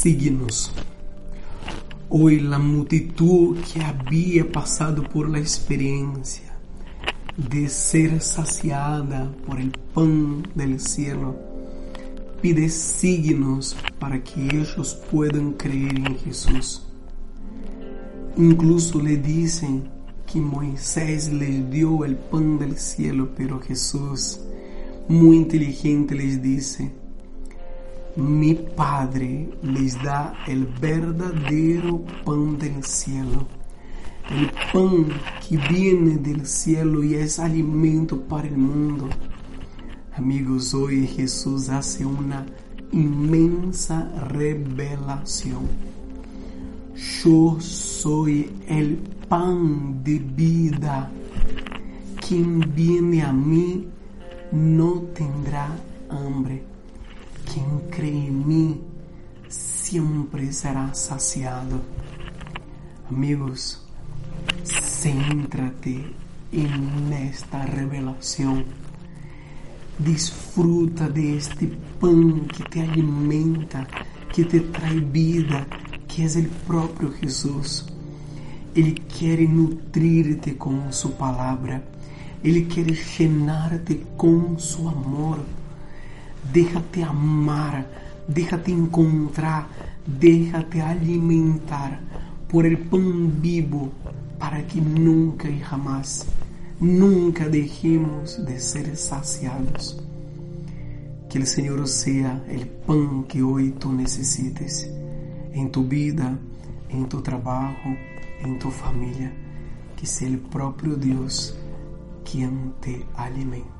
signos. Hoy la multitud que había pasado por la experiencia de ser saciada por el pan del cielo, pide signos para que ellos puedan creer en Jesús. Incluso le dicen que Moisés les dio el pan del cielo, pero Jesús, muy inteligente, les dice, mi Padre les da el verdadero pan del cielo, el pan que viene del cielo y es alimento para el mundo. Amigos, hoy Jesús hace una inmensa revelación. Yo soy el pan de vida. Quien viene a mí no tendrá hambre quien cree en mí siempre será saciado. Amigos, céntrate en esta revelación. Disfruta de este pan que te alimenta, que te trae vida, que es el propio Jesús. Él quiere nutrirte con su palabra. Él quiere llenarte con su amor déjate amar, déjate encontrar, déjate alimentar por el pan vivo para que nunca y jamás, nunca dejemos de ser saciados. Que el Señor sea el pan que hoy tú necesites en tu vida, en tu trabajo, en tu familia. Que sea el propio Dios quien te alimente.